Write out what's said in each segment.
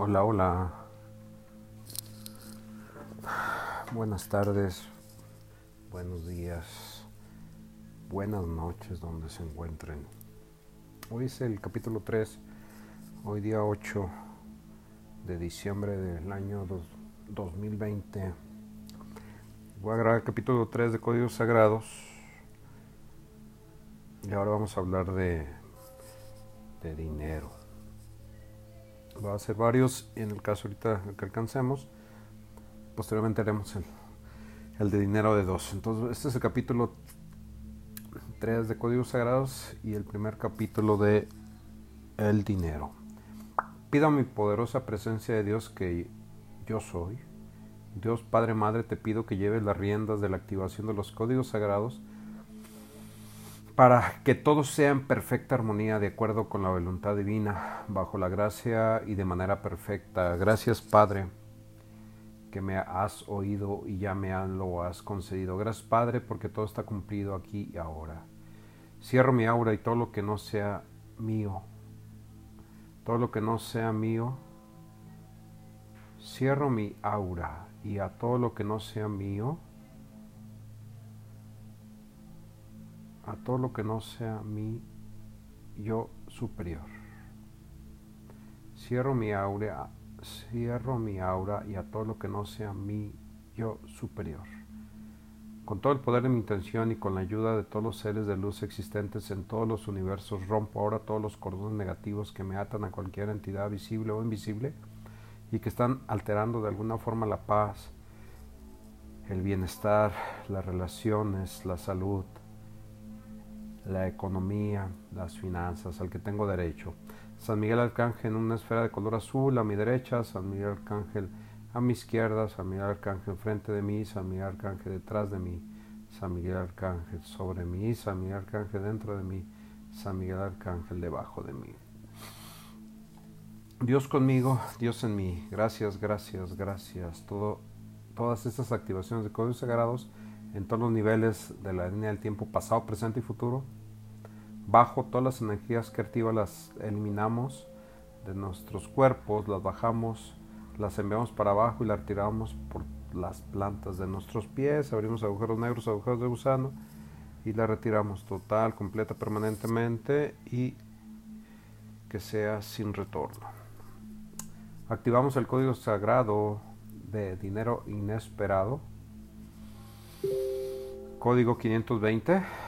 Hola, hola. Buenas tardes, buenos días, buenas noches donde se encuentren. Hoy es el capítulo 3, hoy día 8 de diciembre del año 2020. Voy a grabar el capítulo 3 de Códigos Sagrados. Y ahora vamos a hablar de, de dinero. Va a ser varios, en el caso ahorita que alcancemos, posteriormente haremos el, el de dinero de dos. Entonces, este es el capítulo 3 de Códigos Sagrados y el primer capítulo de El dinero. Pido a mi poderosa presencia de Dios que yo soy. Dios Padre Madre, te pido que lleves las riendas de la activación de los códigos sagrados para que todo sea en perfecta armonía de acuerdo con la voluntad divina, bajo la gracia y de manera perfecta. Gracias Padre, que me has oído y ya me lo has concedido. Gracias Padre, porque todo está cumplido aquí y ahora. Cierro mi aura y todo lo que no sea mío, todo lo que no sea mío, cierro mi aura y a todo lo que no sea mío, a todo lo que no sea mi yo superior. Cierro mi aura, cierro mi aura y a todo lo que no sea mi yo superior. Con todo el poder de mi intención y con la ayuda de todos los seres de luz existentes en todos los universos, rompo ahora todos los cordones negativos que me atan a cualquier entidad visible o invisible y que están alterando de alguna forma la paz, el bienestar, las relaciones, la salud, la economía, las finanzas, al que tengo derecho. San Miguel Arcángel en una esfera de color azul a mi derecha, San Miguel Arcángel a mi izquierda, San Miguel Arcángel frente de mí, San Miguel Arcángel detrás de mí, San Miguel Arcángel sobre mí, San Miguel Arcángel dentro de mí, San Miguel Arcángel debajo de mí. Dios conmigo, Dios en mí. Gracias, gracias, gracias. Todo, todas estas activaciones de códigos sagrados en todos los niveles de la línea del tiempo pasado, presente y futuro. Bajo todas las energías creativas las eliminamos de nuestros cuerpos, las bajamos, las enviamos para abajo y las retiramos por las plantas de nuestros pies, abrimos agujeros negros, agujeros de gusano y la retiramos total, completa, permanentemente y que sea sin retorno. Activamos el código sagrado de dinero inesperado Código 520.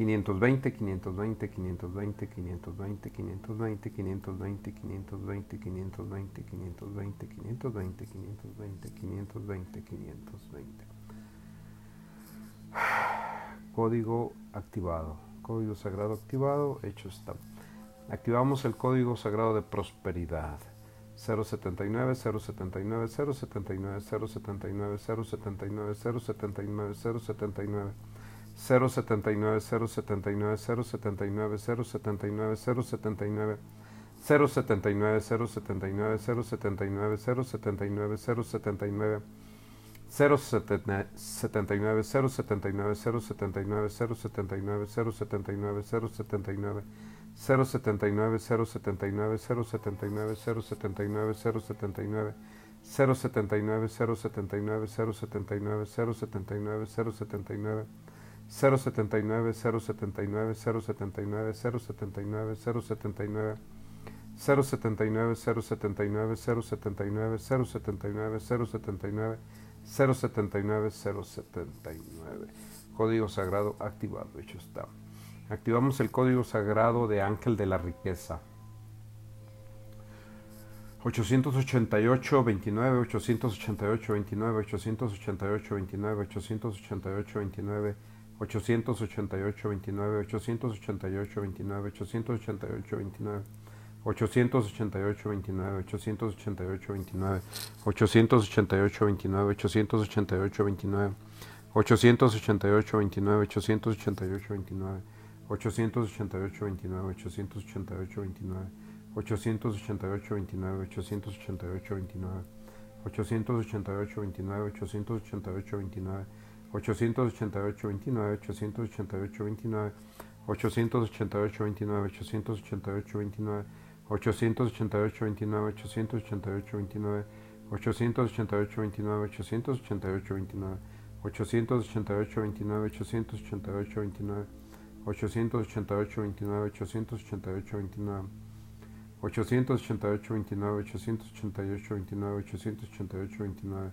520. 520, 520, 520, 520, 520, 520, 520, 520, 520, 520, 520, 520, 520, 520. Código activado. Código sagrado activado. Hecho está. Activamos el código sagrado de prosperidad. 079 079 079 079 079 079 079 079 079 079 079 079 079 079 079 079 079 079 079 079 079 079 079 079 079 079 079 079 079 079 079 079 079 079 079 079 079 079 079 079 079 079 079 079 079 079 079 079 079 Código sagrado activado, hecho está. Activamos el código sagrado de ángel de la riqueza. 888 29 888 29 888 29 888 29 888 29 888 29 888 29 888 29 888 29 888 29 888 29 888 29 888 29 888 29 888 29 888 29 888 29 888 29 888 29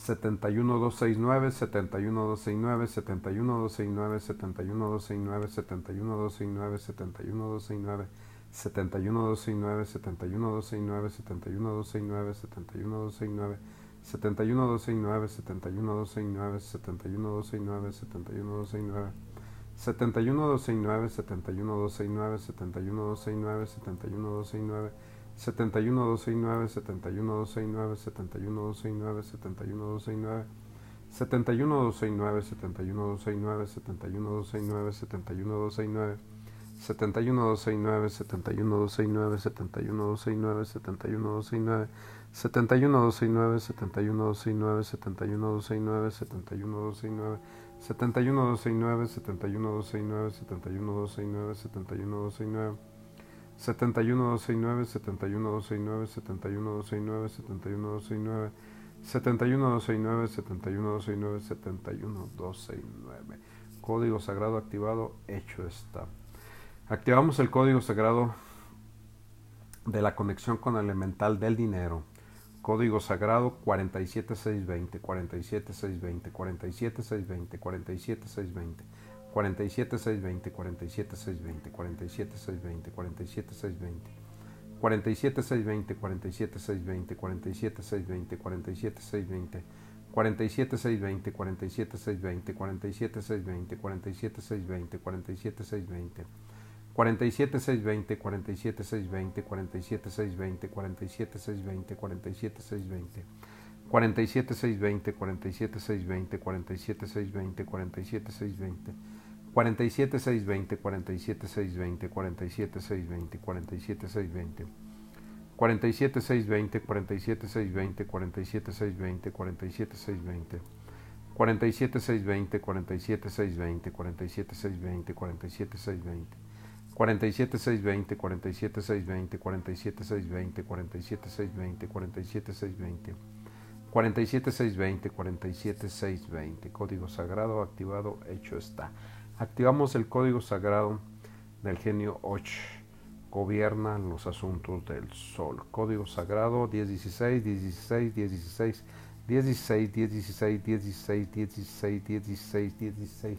71269, 71269, 71269, 71269, 71269, 71269, 71269, 71269, 71269, 71269, 71269, 71269, 71269, 71269, 71269, 71269, 71269, 71269, 71 269 71 269 71 269 71 269 71 269 71 269 71 269 71 269 71 269 71 269 71 71269, 71269, 71269, 71269, 71269, 71269, 71269. Código sagrado activado, hecho está. Activamos el código sagrado de la conexión con el elemental del dinero. Código sagrado 47620, 47620, 47620, 47620. 269 71 269 Código sagrado activado, hecho está. Activamos el código sagrado de la conexión con el elemental del dinero. Código sagrado 47620, 47620, 47620, 47620. 47 620, 47 620, 47 620, 47 620. 47 620, 47 620, 47 620, 47 620. 47 620, 47 620, 47 620, 47 620, 47 620. 47 620, 47 620, 47 620, 47 620, 47 620. 47 620, 47 620, 47 620, 47 620. 47 620, 47 620, 47 620, 47 620. 47 620, 47 620, 47 620, 47 620. 47 620, 47 47620, 47620, 47620, 47620. 47620, 47620, 47620, 47620. 47620, 47620, 47620, 47620. 47620, 47620, 47620, 47620, 47620. 47620, 47620. Código sagrado activado, hecho está. Activamos el código sagrado del genio Och. Gobierna los asuntos del sol. Código sagrado 1016, 16, 16, 16, 16, 16, 16, 16, 16, 16, 16,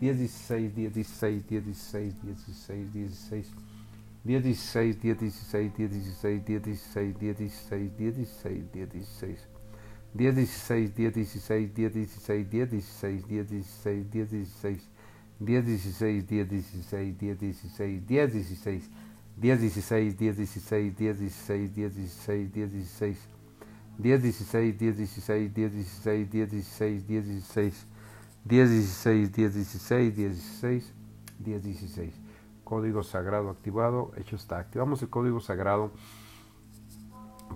16, 16, 16, 16, 16, 16, 16, 16, 16, 16, 16. 10, 16, 10, 16, 10, 16, 10, 16, 10, 16, 10, 16, 10, 16, 10, 16, 10, 16, 10, 16, 10, 16, 10, 16, 10, 16, 10, 16, 10, 16, 10, 16, 10, 16, 10, 16, 10, 16, 10, 16, 10, 16, 10, 16, 10, 16, 10, 16. Código sagrado activado. Hecho está. Activamos el código sagrado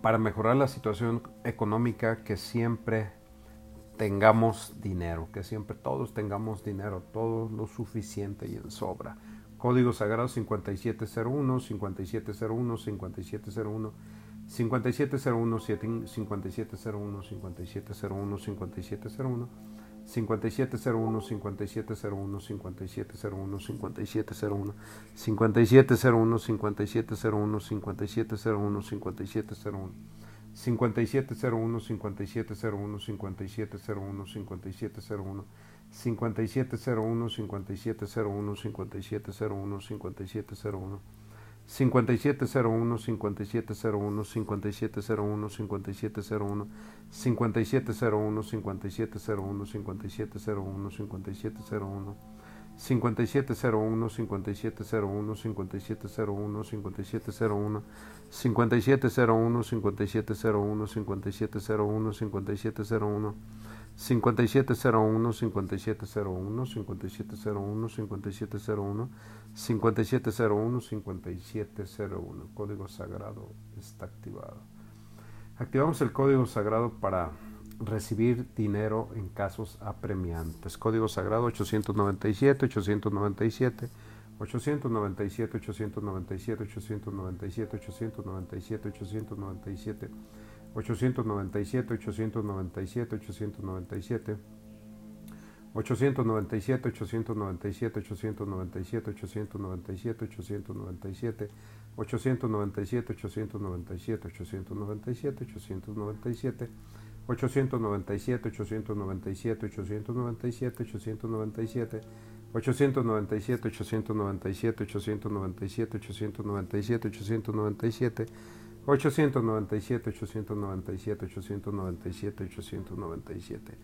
para mejorar la situación económica que siempre tengamos dinero, que siempre todos tengamos dinero, todo lo suficiente y en sobra. Código Sagrado 5701, 5701, 5701, 5701, 5701, 5701, 5701, 5701, 5701, 5701, 5701, 5701, 5701, 5701, 5701, 5701. 5701, 5701, 5701, 5701, 5701, 5701, 5701, 5701. 5701 5701 5701 5701 5701 5701 5701 5701 5701 5701 5701 5701 5701 5701 5701 5701 5701 5701 5701 5701 5701 5701 código sagrado está activado activamos el código sagrado para recibir dinero en casos apremiantes código sagrado 897 897 897 897 897 897 897 897, 897, 897, 897, 897, 897, 897, 897, 897, 897, 897, 897, 897, 897, 897, 897, 897, 897, 897, 897, 897, 897, 897, 897, 897, 897.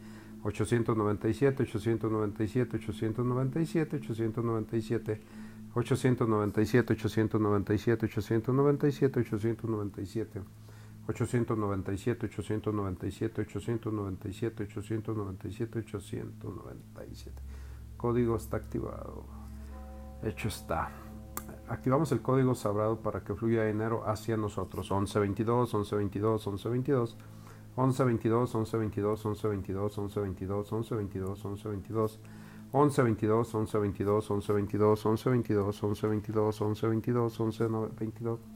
897, 897, 897, 897, 897, 897, 897, 897. 897, 897, 897, 897, 897. Código está activado. Hecho está activamos el código sagrado para que fluya dinero hacia nosotros. 1122, 1122, 1122. 1122, 1122, 1122, 1122, 1122, 1122. 1122, 1122, 1122, 1122, 1122, 1122, 1122.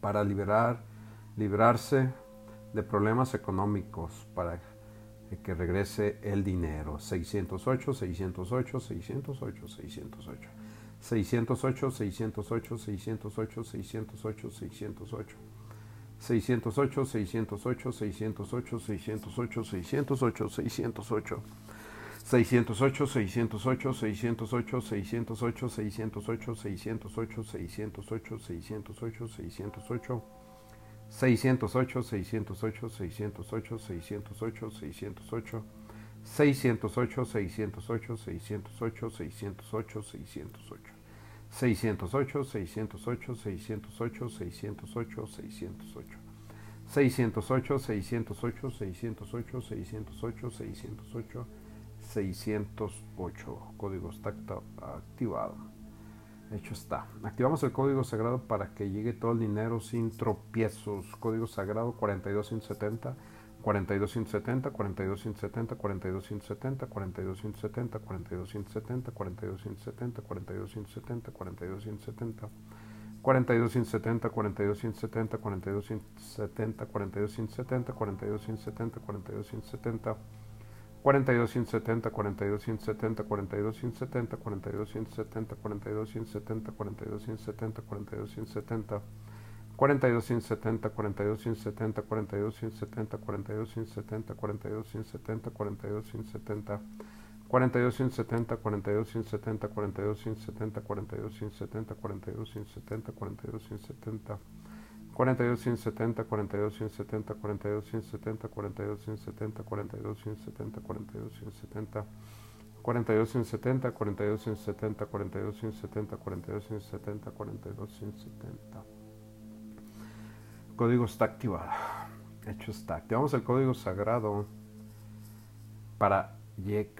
para liberar librarse de problemas económicos para que regrese el dinero. 608, 608, 608, 608. 608, 608, 608, 608, 608. 608, 608, 608, 608, 608, 608, 608. 608, 608, 608, 608, 608, 608, 608, 608, 608. 608, 608, 608, 608, 608, 608, 608, 608, 608, 608, 608. 608, 608, 608, 608, 608. 608, 608, 608, 608, 608, 608. Código está activado. Hecho está. Activamos el código sagrado para que llegue todo el dinero sin tropiezos. Código sagrado 42170, 42170, 42170, 42170, 42170, 42170, 42170, 42170, 42170. 4270, 4270, 4270, 4270, 4270, 4270. 4270, 4270, 4270, 4270, 4270, 4270, 4270. 4270, 4270, 4270, 4270, 4270, 4270. 4270, 4270, 4270, 4270, 4270, 4270. 4270, 4270, 4270, 4270, 4270, 4270. 4270, 4270, 4270, 4270, 4270. Código está activado. Hecho está. Activamos el código sagrado para,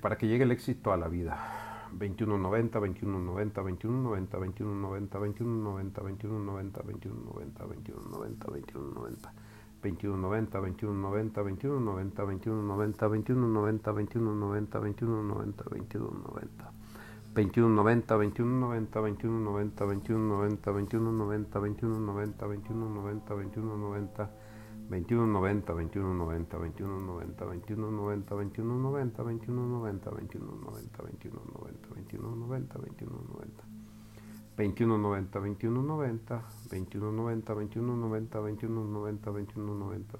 para que llegue el éxito a la vida. 2190, 2190, 2190, 2190, 2190, 2190, 2190, 2190, 2190. 2190, 2190, 2190, 2190, 2190, 2190, 2190, 2190. 2190, 2190, 2190, 2190, 2190, 2190, 2190, 2190, 2190, 2190, 2190, 2190, 2190, 2190, 2190, 2190, 2190, 2190. 2190, 2190, 2190, 2190, 2190, 2190, 2190,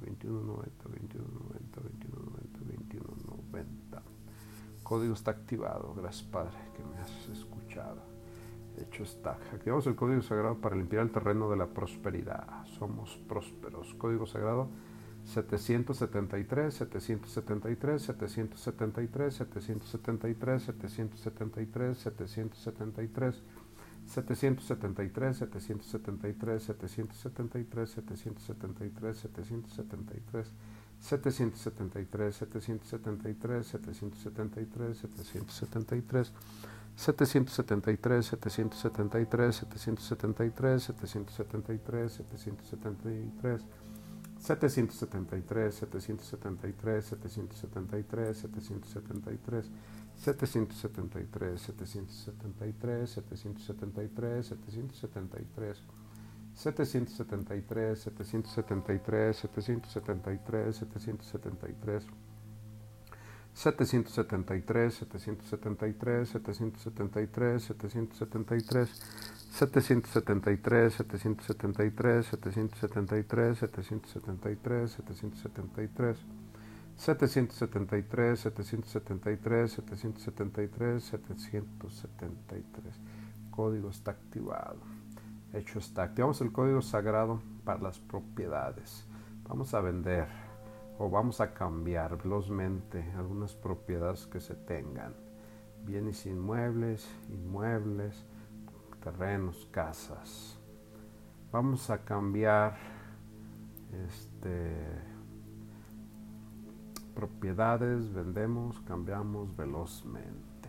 2190, 2190, 2190. Código está activado. Gracias, Padre, que me has escuchado. Hecho está. Activamos el código sagrado para limpiar el terreno de la prosperidad. Somos prósperos. Código sagrado 773, 773, 773, 773, 773, 773, 773, 773, 773, 773, 773. 773, 773, 773, 773, 773, 773, 773, 773, 773, 773, 773, 773, 773, 773, 773, 773, 773, 773, 773, 773, 773, 773, 773, 773, 773, 773, 773, 773, 773, 773, 773, 773, 773, 773. Código está activado. Hecho está. Activamos el código sagrado para las propiedades. Vamos a vender o vamos a cambiar velozmente algunas propiedades que se tengan. Bienes inmuebles, inmuebles, terrenos, casas. Vamos a cambiar este propiedades, vendemos, cambiamos velozmente.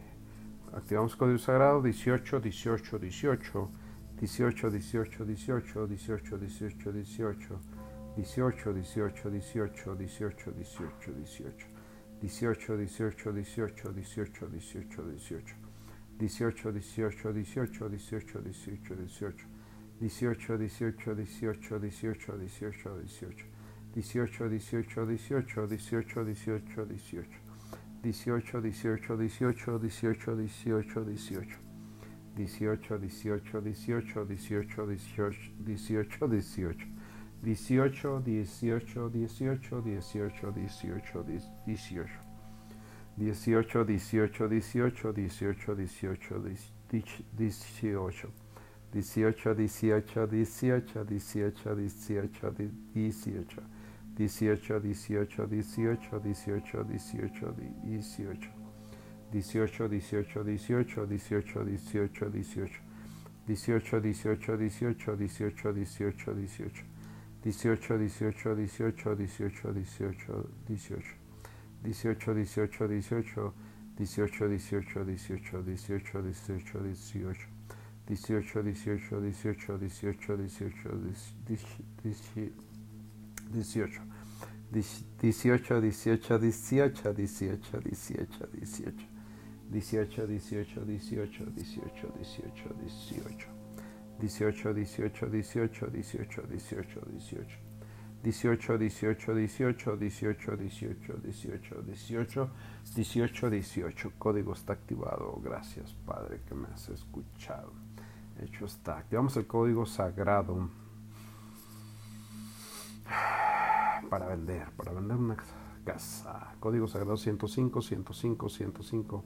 Activamos código sagrado 18, 18, 18, 18, 18, 18, 18, 18, 18, 18, 18, 18, 18, 18, 18, 18, 18, 18, 18, 18, 18, 18, 18, 18, 18, 18, 18, 18, 18, 18, 18, 18, 18, 18, 18, 18, 18, 18, 18, 18, 18. 18, 18, 18, 18, 18, 18. 18, 18, 18, 18, 18, 18, 18. 18, 18, 18, 18, 18, 18, 18, 18, 18, 18, 18, 18, 18, 18, 18, 18, 18, 18, 18, 18, 18, 18, 18, 18, 18, 18, 18. 18, 18, 18, 18, 18, 18, 18, 18, 18, 18, 18, 18, 18, 18, 18, 18, 18, 18, 18, 18, 18. 18, 18, 18, 18, 18, 18, 18, 18, 18. 18, 18, 18, 18, 18, 18. 18, 18, 18, 18, 18, 18. 18, 18, 18, 18, 18, 18. 18, 18, 18, 18, 18, 18. 18, 18, 18, 18, 18, 18, 18, 18, 18. Código está activado. Gracias, Padre, que me has escuchado. Hecho está. Activamos el código sagrado para vender, para vender una casa. Código sagrado 105, 105, 105.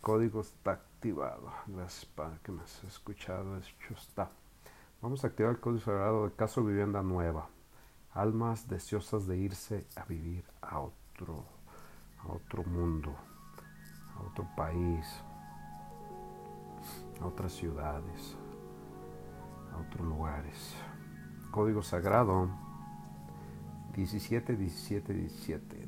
Código está activado. Gracias para que me has escuchado. Hecho está. Vamos a activar el código sagrado de caso vivienda nueva. Almas deseosas de irse a vivir a otro, a otro mundo, a otro país, a otras ciudades, a otros lugares. Código sagrado 17, 17, 17, 17, 17, 17, 17, 17, 17, 17, 17, 17, 17, 17, 17, 17, 17, 17, 17, 17, 17, 17, 17, 17, 17, 17, 17, 17, 17, 17, 17, 17, 17, 17, 17, 17, 17, 17, 17, 17, 17, 17, 17, 17, 17, 17, 17, 17, 17, 17, 17, 17, 17, 17, 17, 17, 17, 17, 17, 17, 17, 17, 17, 17, 17, 17, 17, 17, 17, 17, 17, 17, 17, 17, 17, 17, 17, 17, 17, 17, 17, 17, 17, 17, 17, 17, 17. 17, 17, 17, 17, 17, 17, 17, 17, 17, 17, 17, 17, 17, 17, 17, 17, 17, 17, 17, 17, 17, 17, 17, 17, 17, 17, 17, 17, 17, 17, 17, 17, 17, 17, 17, 17, 17, 17,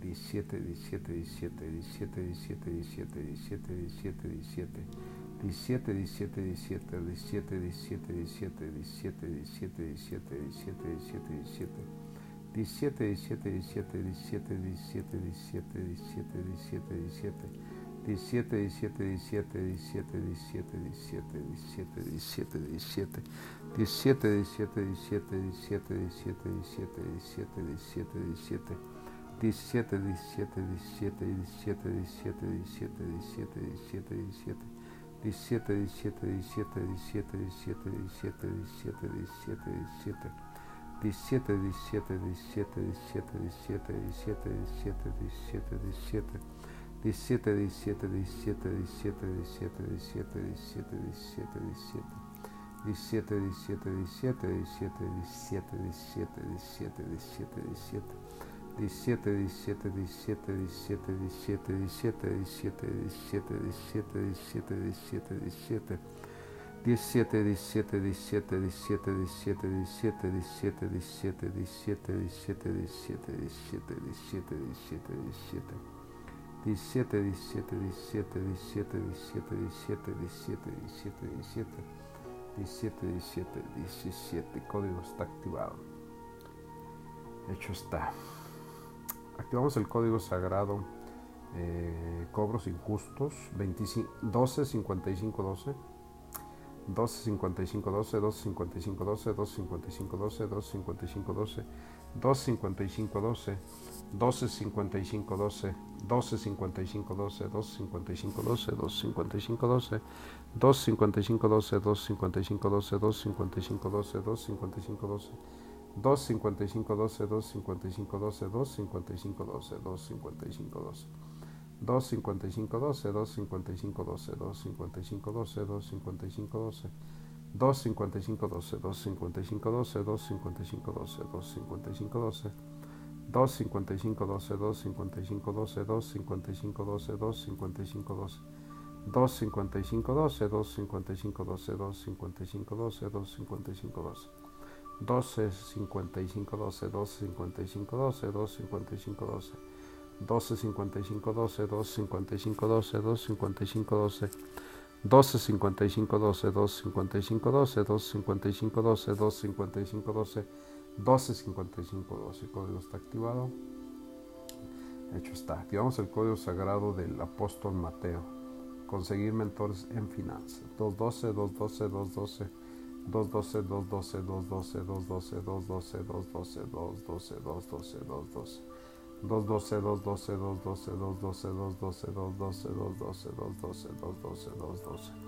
17, 17, 17, 17, 17, 17, 17, 17, 17, 17. 17, 17, 17, 17, 17, 17, 17, 17, 17, 17, 17, 17, 17, 17, 17, 17, 17, 17, 17, 17, 17, 17, 17, 17, 17, 17, 17, 17, 17, 17, 17, 17, 17, 17, 17, 17, 17, 17, 17, 17, 17, 17, 17, 17, 17, 17, 17, 17, 17, 17, 17, 17, 17, 17. 17, 17, 17, 17, 17, 17, 17, 17, 17. 17, 17, 17, 17, 17, 17, 17, 17, 17, 17, 17, 17. 17, 17, 17, 17, 17, 17, 17, 17, 17, 17, 17, 17, 17, 17. Código está activado. Hecho está. Activamos el código sagrado. Eh, cobros injustos. 25, 12, 55, 12. 12, 55, 12, 12, 55, 12, 12, 55, 12, 12, 55, 12, 12, 55, 12, 12, 55, 12, 12, 55, 12, 12, 55, 12, 12, 55, 12, 2, 55, 12, 2, 55, 12, 2, 55, 12, 2, 55, 12, 2, 55, 12, 2, 55, 12, 2, 55, 12, 2, 55, 12. 2, 55, 12, 2, 55, 12, 2, 55, 12, 2, 55, 12, 2, 55, 12, 2, 55, 12, 2, 55, 12, 2, 55, 12, 2, 55, 12, 2, 55, 12, 2, 55, 12, 2, 55, 12, 2, 55, 12, 2, 55, 12, 2, 55, 12, 2, 55, 12. 12, 55, 12, 2, 55, 12, 2, 55, 12. 12, 55, 12, 2, 55, 12, 2, 55, 12. 12, 55, 12, 2, 55, 12, 2, 55, 12, 2, 55, 12. 125512. El código está activado. Hecho está. Activamos el código sagrado del apóstol Mateo. Conseguir mentores en finanzas. 212 212 212 212 212 212 212 212 212 212 212 212 212 212 212 212 212 212 212 212 212 212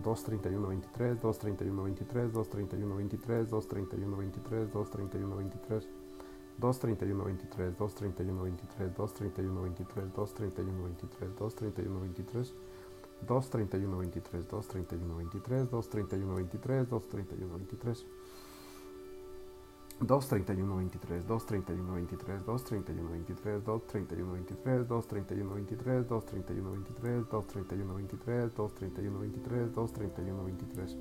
23123, 23123, 23123. 23123, 23123, 23123, 23123, 23123, 23123, 23123, 23123, 23123, 23123,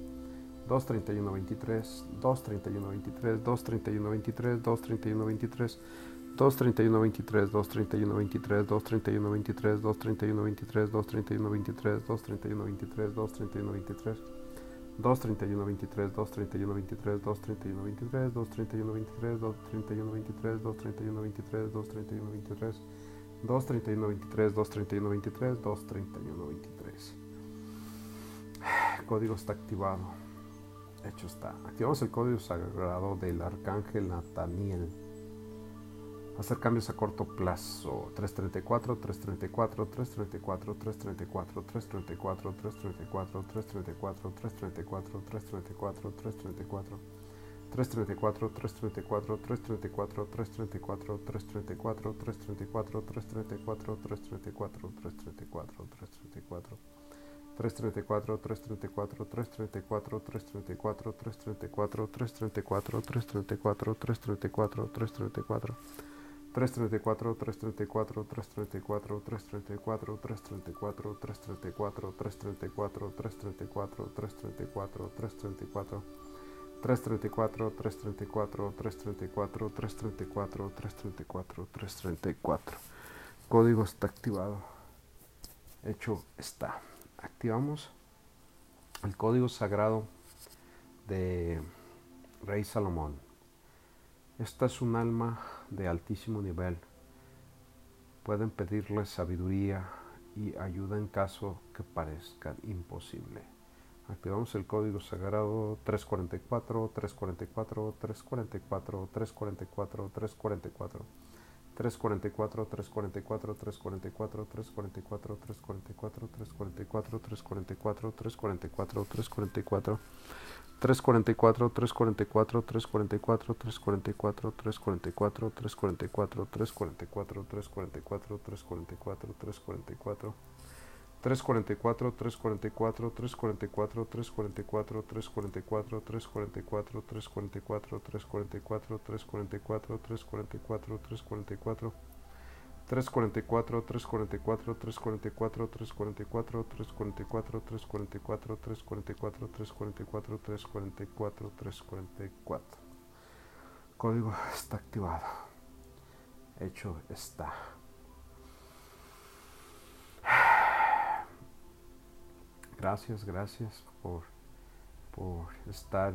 23123, 23123, 23123, 23123, 23123, 23123, 23123, 23123, 23123, 23123. Código está activado. Hecho está. Activamos el código sagrado del arcángel Nataniel. Hacer cambios a corto plazo. 334, 334, 334, 334, 334, 334, 334, 334, 334, 334. 334, 334, 334, 334, 334, 334, 334, 334, 334, 334. 334, 334, 334, 334, 334, 334, 334, 334, 334. 334, 334, 334, 334, 334, 334, 334, 334, 334, 334. 334, 334, 334, 334, 334, 334. Código está activado. Hecho está. Activamos el código sagrado de Rey Salomón. Esta es un alma de altísimo nivel. Pueden pedirle sabiduría y ayuda en caso que parezca imposible. Activamos el código sagrado 344, 344, 344, 344, 344. 344, 344, 344, 344, 344, 344, 344, 344, 344. 344, 344, 344, 344, 344, 344, 344, 344, 344, 344. 344, 344, 344, 344, 344, 344, 344, 344, 344, 344, 344. 344, 344, 344, 344, 344, 344, 344, 344, 344, 344. Código está activado. Hecho está. Gracias, gracias por, por estar,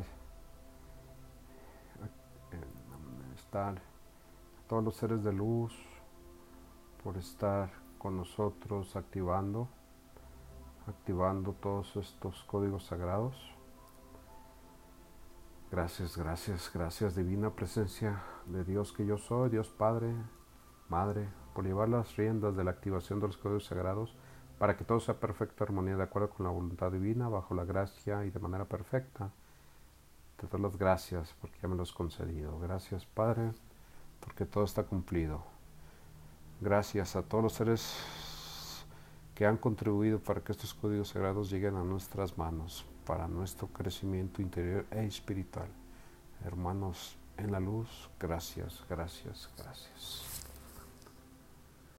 estar, todos los seres de luz, por estar con nosotros activando, activando todos estos códigos sagrados. Gracias, gracias, gracias divina presencia de Dios que yo soy, Dios Padre, Madre, por llevar las riendas de la activación de los códigos sagrados para que todo sea perfecta armonía de acuerdo con la voluntad divina, bajo la gracia y de manera perfecta. Te doy las gracias porque ya me lo has concedido. Gracias Padre, porque todo está cumplido. Gracias a todos los seres que han contribuido para que estos códigos sagrados lleguen a nuestras manos, para nuestro crecimiento interior e espiritual. Hermanos en la luz, gracias, gracias, gracias.